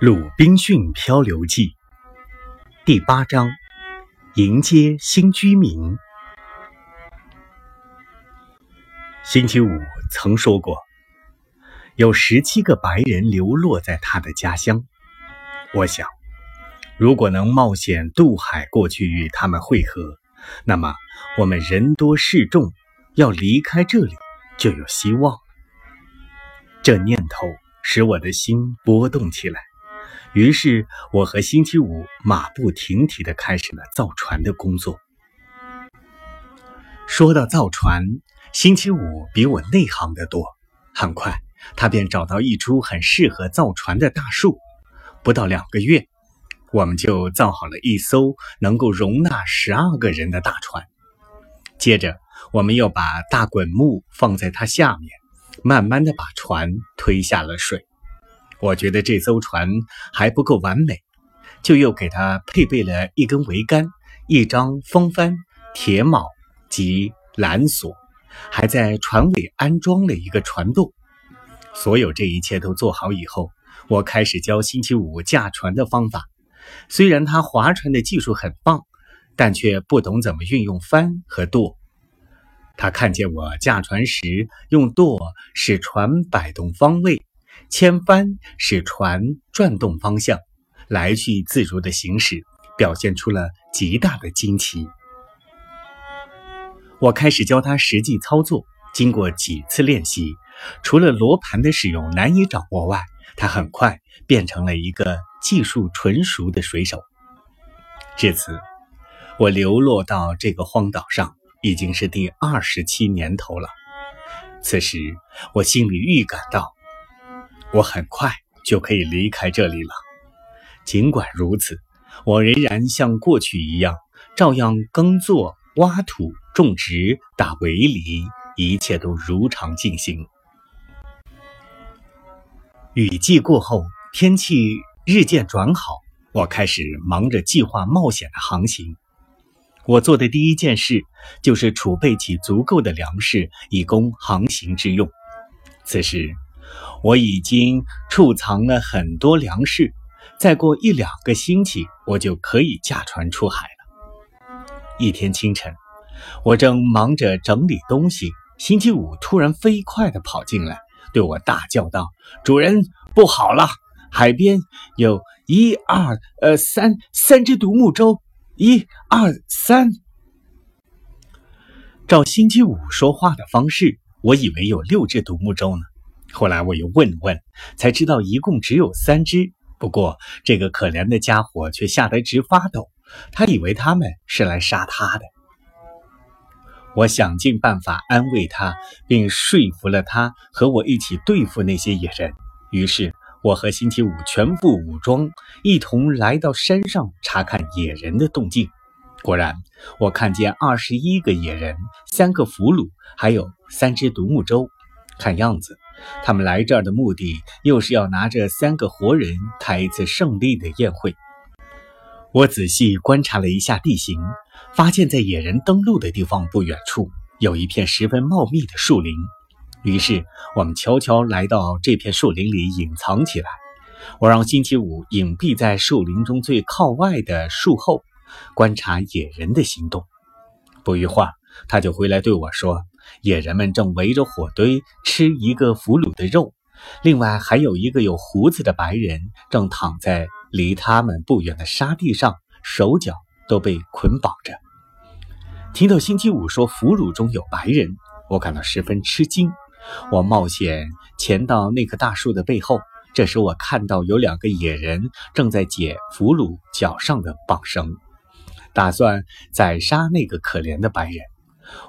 《鲁滨逊漂流记》第八章：迎接新居民。星期五曾说过，有十七个白人流落在他的家乡。我想，如果能冒险渡海过去与他们会合，那么我们人多势众，要离开这里就有希望。这念头使我的心波动起来。于是，我和星期五马不停蹄地开始了造船的工作。说到造船，星期五比我内行得多。很快，他便找到一株很适合造船的大树。不到两个月，我们就造好了一艘能够容纳十二个人的大船。接着，我们又把大滚木放在它下面，慢慢地把船推下了水。我觉得这艘船还不够完美，就又给它配备了一根桅杆、一张风帆、铁锚及缆索，还在船尾安装了一个船舵。所有这一切都做好以后，我开始教星期五驾船的方法。虽然他划船的技术很棒，但却不懂怎么运用帆和舵。他看见我驾船时用舵使船摆动方位。千帆使船转动方向，来去自如的行驶，表现出了极大的惊奇。我开始教他实际操作，经过几次练习，除了罗盘的使用难以掌握外，他很快变成了一个技术纯熟的水手。至此，我流落到这个荒岛上已经是第二十七年头了。此时，我心里预感到。我很快就可以离开这里了。尽管如此，我仍然像过去一样，照样耕作、挖土、种植、打围篱，一切都如常进行。雨季过后，天气日渐转好，我开始忙着计划冒险的航行。我做的第一件事就是储备起足够的粮食，以供航行之用。此时。我已经储藏了很多粮食，再过一两个星期，我就可以驾船出海了。一天清晨，我正忙着整理东西，星期五突然飞快地跑进来，对我大叫道：“主人，不好了！海边有一二呃三三只独木舟，一二三。”照星期五说话的方式，我以为有六只独木舟呢。后来我又问问，才知道一共只有三只。不过这个可怜的家伙却吓得直发抖，他以为他们是来杀他的。我想尽办法安慰他，并说服了他和我一起对付那些野人。于是，我和星期五全副武装，一同来到山上查看野人的动静。果然，我看见二十一个野人，三个俘虏，还有三只独木舟。看样子。他们来这儿的目的，又是要拿着三个活人开一次胜利的宴会。我仔细观察了一下地形，发现，在野人登陆的地方不远处，有一片十分茂密的树林。于是，我们悄悄来到这片树林里隐藏起来。我让星期五隐蔽在树林中最靠外的树后，观察野人的行动。不一会儿，他就回来对我说。野人们正围着火堆吃一个俘虏的肉，另外还有一个有胡子的白人正躺在离他们不远的沙地上，手脚都被捆绑着。听到星期五说俘虏中有白人，我感到十分吃惊。我冒险潜到那棵大树的背后，这时我看到有两个野人正在解俘虏脚上的绑绳，打算宰杀那个可怜的白人。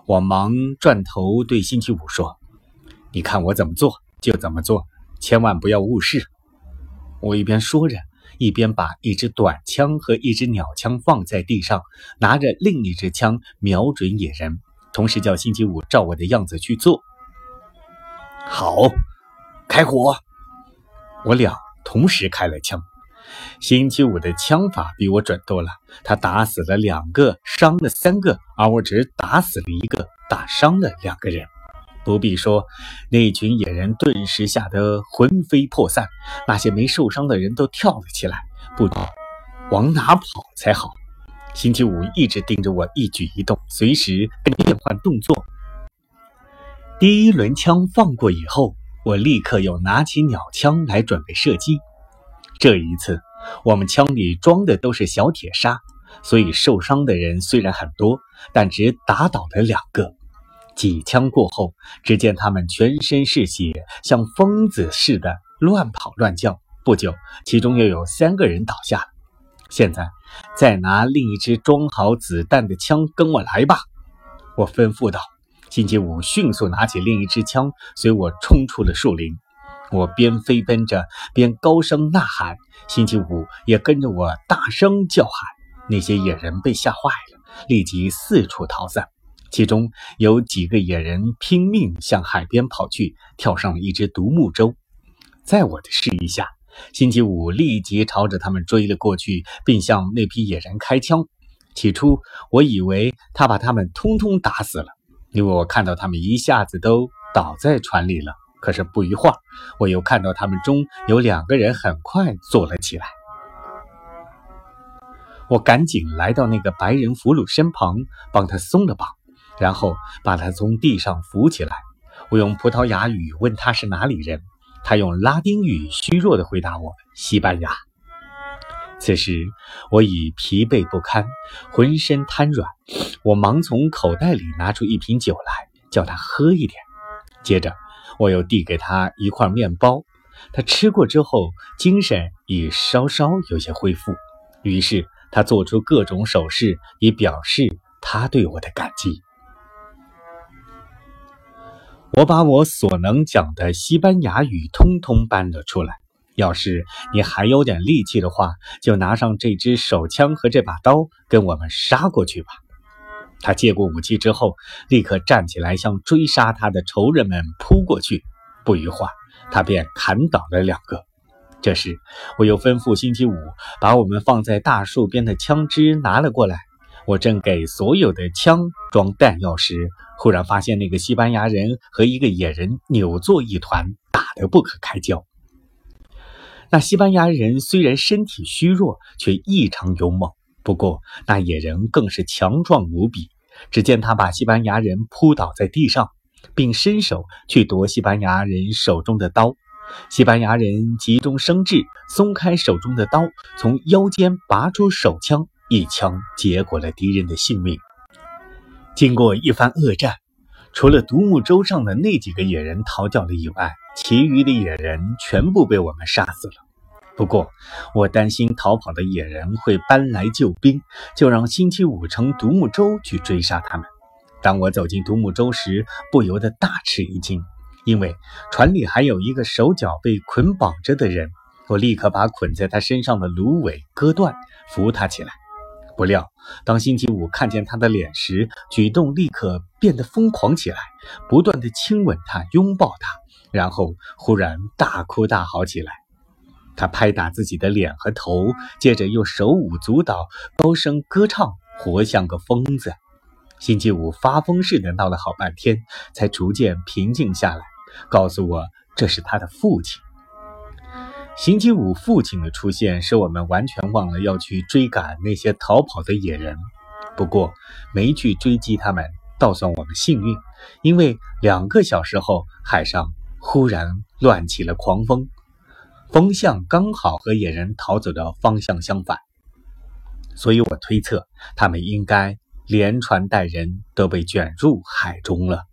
我忙转头对星期五说：“你看我怎么做就怎么做，千万不要误事。”我一边说着，一边把一支短枪和一支鸟枪放在地上，拿着另一支枪瞄准野人，同时叫星期五照我的样子去做。好，开火！我俩同时开了枪。星期五的枪法比我准多了，他打死了两个，伤了三个，而我只打死了一个，打伤了两个人。不必说，那群野人顿时吓得魂飞魄散，那些没受伤的人都跳了起来，不知往哪跑才好。星期五一直盯着我一举一动，随时变换动作。第一轮枪放过以后，我立刻又拿起鸟枪来准备射击。这一次，我们枪里装的都是小铁砂，所以受伤的人虽然很多，但只打倒了两个。几枪过后，只见他们全身是血，像疯子似的乱跑乱叫。不久，其中又有三个人倒下了。现在，再拿另一支装好子弹的枪跟我来吧，我吩咐道。星期五迅速拿起另一支枪，随我冲出了树林。我边飞奔着，边高声呐喊。星期五也跟着我大声叫喊。那些野人被吓坏了，立即四处逃散。其中有几个野人拼命向海边跑去，跳上了一只独木舟。在我的示意下，星期五立即朝着他们追了过去，并向那批野人开枪。起初，我以为他把他们通通打死了，因为我看到他们一下子都倒在船里了。可是不一会儿，我又看到他们中有两个人很快坐了起来。我赶紧来到那个白人俘虏身旁，帮他松了绑。然后把他从地上扶起来。我用葡萄牙语问他是哪里人，他用拉丁语虚弱地回答我：“西班牙。”此时我已疲惫不堪，浑身瘫软。我忙从口袋里拿出一瓶酒来，叫他喝一点。接着我又递给他一块面包。他吃过之后，精神已稍稍有些恢复。于是他做出各种手势，以表示他对我的感激。我把我所能讲的西班牙语通通搬了出来。要是你还有点力气的话，就拿上这支手枪和这把刀，跟我们杀过去吧。他接过武器之后，立刻站起来，向追杀他的仇人们扑过去。不一会儿，他便砍倒了两个。这时，我又吩咐星期五把我们放在大树边的枪支拿了过来。我正给所有的枪装弹药时，忽然发现那个西班牙人和一个野人扭作一团，打得不可开交。那西班牙人虽然身体虚弱，却异常勇猛。不过那野人更是强壮无比。只见他把西班牙人扑倒在地上，并伸手去夺西班牙人手中的刀。西班牙人急中生智，松开手中的刀，从腰间拔出手枪。一枪结果了敌人的性命。经过一番恶战，除了独木舟上的那几个野人逃掉了以外，其余的野人全部被我们杀死了。不过，我担心逃跑的野人会搬来救兵，就让星期五乘独木舟去追杀他们。当我走进独木舟时，不由得大吃一惊，因为船里还有一个手脚被捆绑着的人。我立刻把捆在他身上的芦苇割断，扶他起来。不料，当星期五看见他的脸时，举动立刻变得疯狂起来，不断的亲吻他，拥抱他，然后忽然大哭大嚎起来。他拍打自己的脸和头，接着又手舞足蹈，高声歌唱，活像个疯子。星期五发疯似的闹了好半天，才逐渐平静下来，告诉我这是他的父亲。星期五父亲的出现，使我们完全忘了要去追赶那些逃跑的野人。不过，没去追击他们，倒算我们幸运，因为两个小时后，海上忽然乱起了狂风，风向刚好和野人逃走的方向相反，所以我推测他们应该连船带人都被卷入海中了。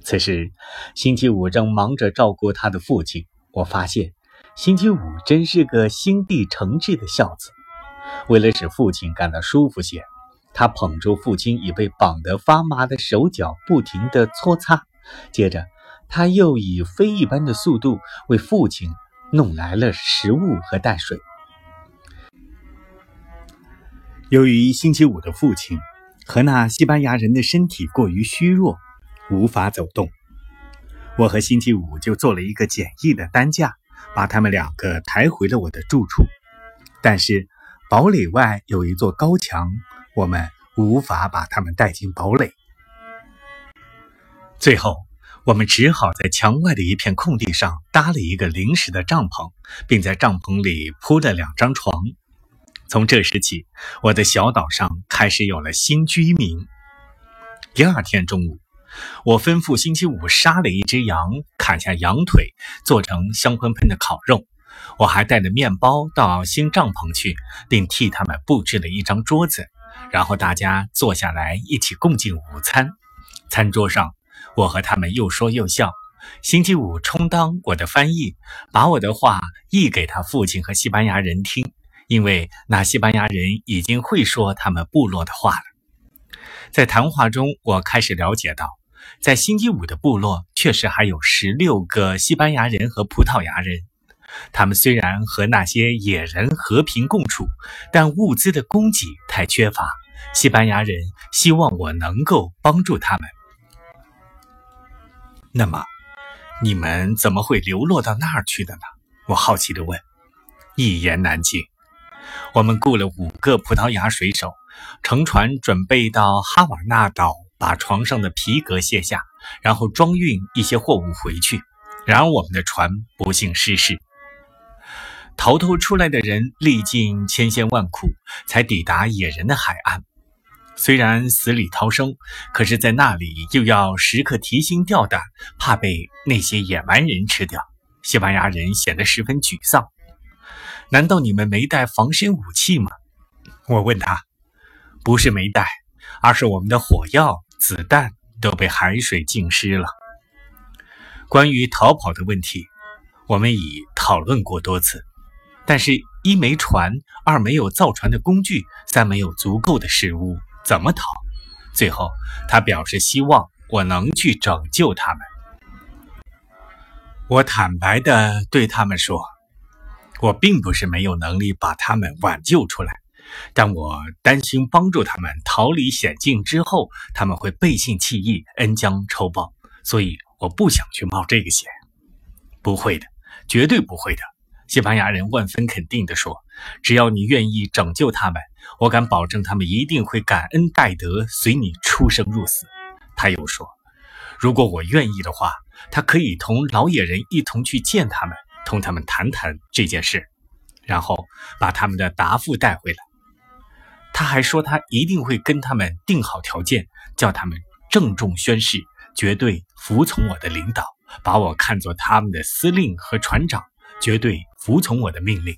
此时，星期五正忙着照顾他的父亲，我发现。星期五真是个心地诚挚的孝子。为了使父亲感到舒服些，他捧住父亲已被绑得发麻的手脚，不停地搓擦。接着，他又以飞一般的速度为父亲弄来了食物和淡水。由于星期五的父亲和那西班牙人的身体过于虚弱，无法走动，我和星期五就做了一个简易的担架。把他们两个抬回了我的住处，但是堡垒外有一座高墙，我们无法把他们带进堡垒。最后，我们只好在墙外的一片空地上搭了一个临时的帐篷，并在帐篷里铺了两张床。从这时起，我的小岛上开始有了新居民。第二天中午，我吩咐星期五杀了一只羊，砍下羊腿做成香喷喷的烤肉。我还带着面包到新帐篷去，并替他们布置了一张桌子，然后大家坐下来一起共进午餐。餐桌上。我和他们又说又笑。星期五充当我的翻译，把我的话译给他父亲和西班牙人听，因为那西班牙人已经会说他们部落的话了。在谈话中，我开始了解到，在星期五的部落确实还有十六个西班牙人和葡萄牙人。他们虽然和那些野人和平共处，但物资的供给太缺乏。西班牙人希望我能够帮助他们。那么，你们怎么会流落到那儿去的呢？我好奇地问。一言难尽。我们雇了五个葡萄牙水手，乘船准备到哈瓦那岛，把床上的皮革卸下，然后装运一些货物回去。然而，我们的船不幸失事。逃脱出来的人历尽千辛万苦，才抵达野人的海岸。虽然死里逃生，可是，在那里又要时刻提心吊胆，怕被那些野蛮人吃掉。西班牙人显得十分沮丧。难道你们没带防身武器吗？我问他。不是没带，而是我们的火药、子弹都被海水浸湿了。关于逃跑的问题，我们已讨论过多次，但是一没船，二没有造船的工具，三没有足够的食物。怎么逃？最后，他表示希望我能去拯救他们。我坦白地对他们说，我并不是没有能力把他们挽救出来，但我担心帮助他们逃离险境之后，他们会背信弃义、恩将仇报，所以我不想去冒这个险。不会的，绝对不会的。西班牙人万分肯定地说：“只要你愿意拯救他们，我敢保证他们一定会感恩戴德，随你出生入死。”他又说：“如果我愿意的话，他可以同老野人一同去见他们，同他们谈谈这件事，然后把他们的答复带回来。”他还说他一定会跟他们定好条件，叫他们郑重宣誓，绝对服从我的领导，把我看作他们的司令和船长。绝对服从我的命令。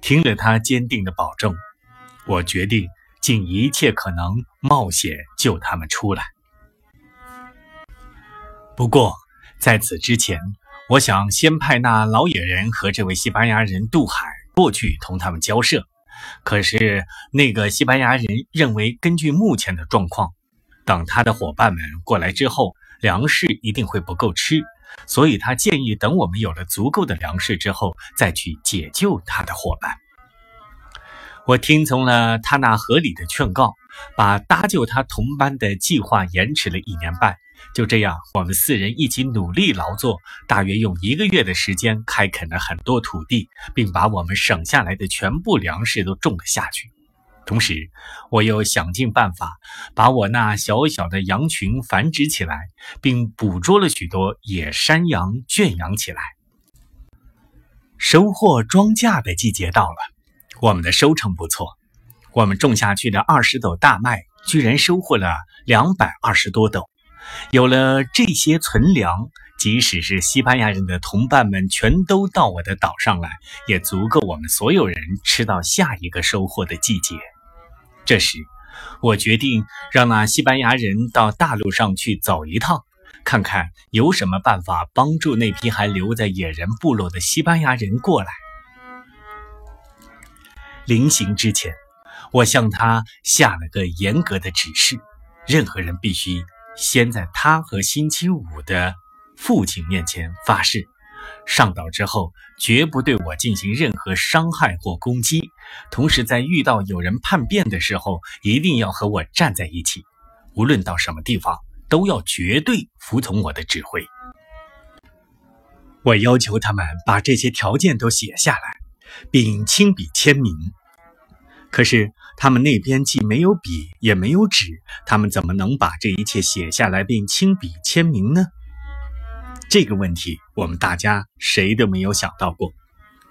听了他坚定的保证，我决定尽一切可能冒险救他们出来。不过在此之前，我想先派那老野人和这位西班牙人渡海过去同他们交涉。可是那个西班牙人认为，根据目前的状况，等他的伙伴们过来之后，粮食一定会不够吃。所以他建议等我们有了足够的粮食之后，再去解救他的伙伴。我听从了他那合理的劝告，把搭救他同班的计划延迟了一年半。就这样，我们四人一起努力劳作，大约用一个月的时间开垦了很多土地，并把我们省下来的全部粮食都种了下去。同时，我又想尽办法把我那小小的羊群繁殖起来，并捕捉了许多野山羊圈养起来。收获庄稼的季节到了，我们的收成不错。我们种下去的二十斗大麦，居然收获了两百二十多斗。有了这些存粮，即使是西班牙人的同伴们全都到我的岛上来，也足够我们所有人吃到下一个收获的季节。这时，我决定让那西班牙人到大陆上去走一趟，看看有什么办法帮助那批还留在野人部落的西班牙人过来。临行之前，我向他下了个严格的指示：任何人必须先在他和星期五的父亲面前发誓。上岛之后，绝不对我进行任何伤害或攻击。同时，在遇到有人叛变的时候，一定要和我站在一起。无论到什么地方，都要绝对服从我的指挥。我要求他们把这些条件都写下来，并亲笔签名。可是，他们那边既没有笔也没有纸，他们怎么能把这一切写下来并亲笔签名呢？这个问题我们大家谁都没有想到过。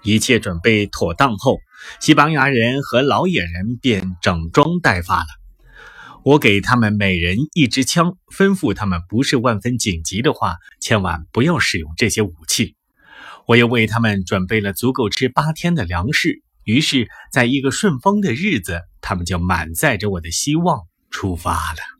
一切准备妥当后，西班牙人和老野人便整装待发了。我给他们每人一支枪，吩咐他们不是万分紧急的话，千万不要使用这些武器。我又为他们准备了足够吃八天的粮食。于是，在一个顺风的日子，他们就满载着我的希望出发了。